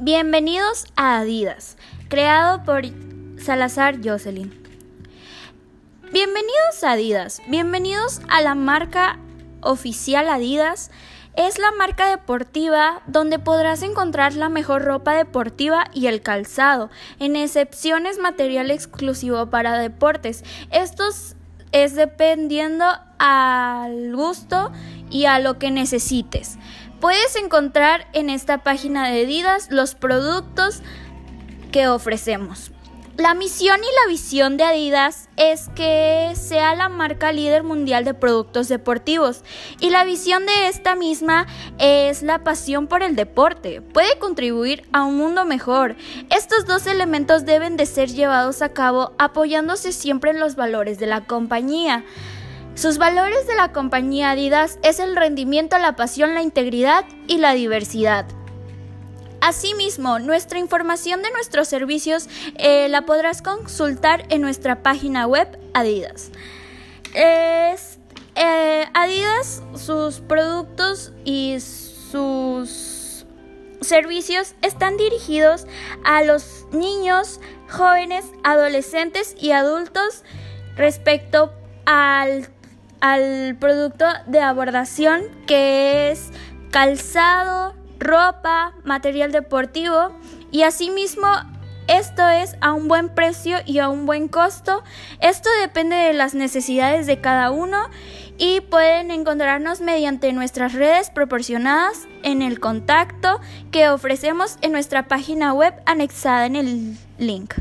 Bienvenidos a Adidas, creado por Salazar Jocelyn. Bienvenidos a Adidas, bienvenidos a la marca oficial Adidas. Es la marca deportiva donde podrás encontrar la mejor ropa deportiva y el calzado, en excepciones material exclusivo para deportes. Estos es dependiendo al gusto y a lo que necesites. Puedes encontrar en esta página de Adidas los productos que ofrecemos. La misión y la visión de Adidas es que sea la marca líder mundial de productos deportivos y la visión de esta misma es la pasión por el deporte. Puede contribuir a un mundo mejor. Estos dos elementos deben de ser llevados a cabo apoyándose siempre en los valores de la compañía. Sus valores de la compañía Adidas es el rendimiento, la pasión, la integridad y la diversidad. Asimismo, nuestra información de nuestros servicios eh, la podrás consultar en nuestra página web Adidas. Eh, Adidas, sus productos y sus servicios están dirigidos a los niños, jóvenes, adolescentes y adultos respecto al, al producto de abordación que es calzado, ropa, material deportivo y asimismo esto es a un buen precio y a un buen costo. Esto depende de las necesidades de cada uno y pueden encontrarnos mediante nuestras redes proporcionadas en el contacto que ofrecemos en nuestra página web anexada en el link.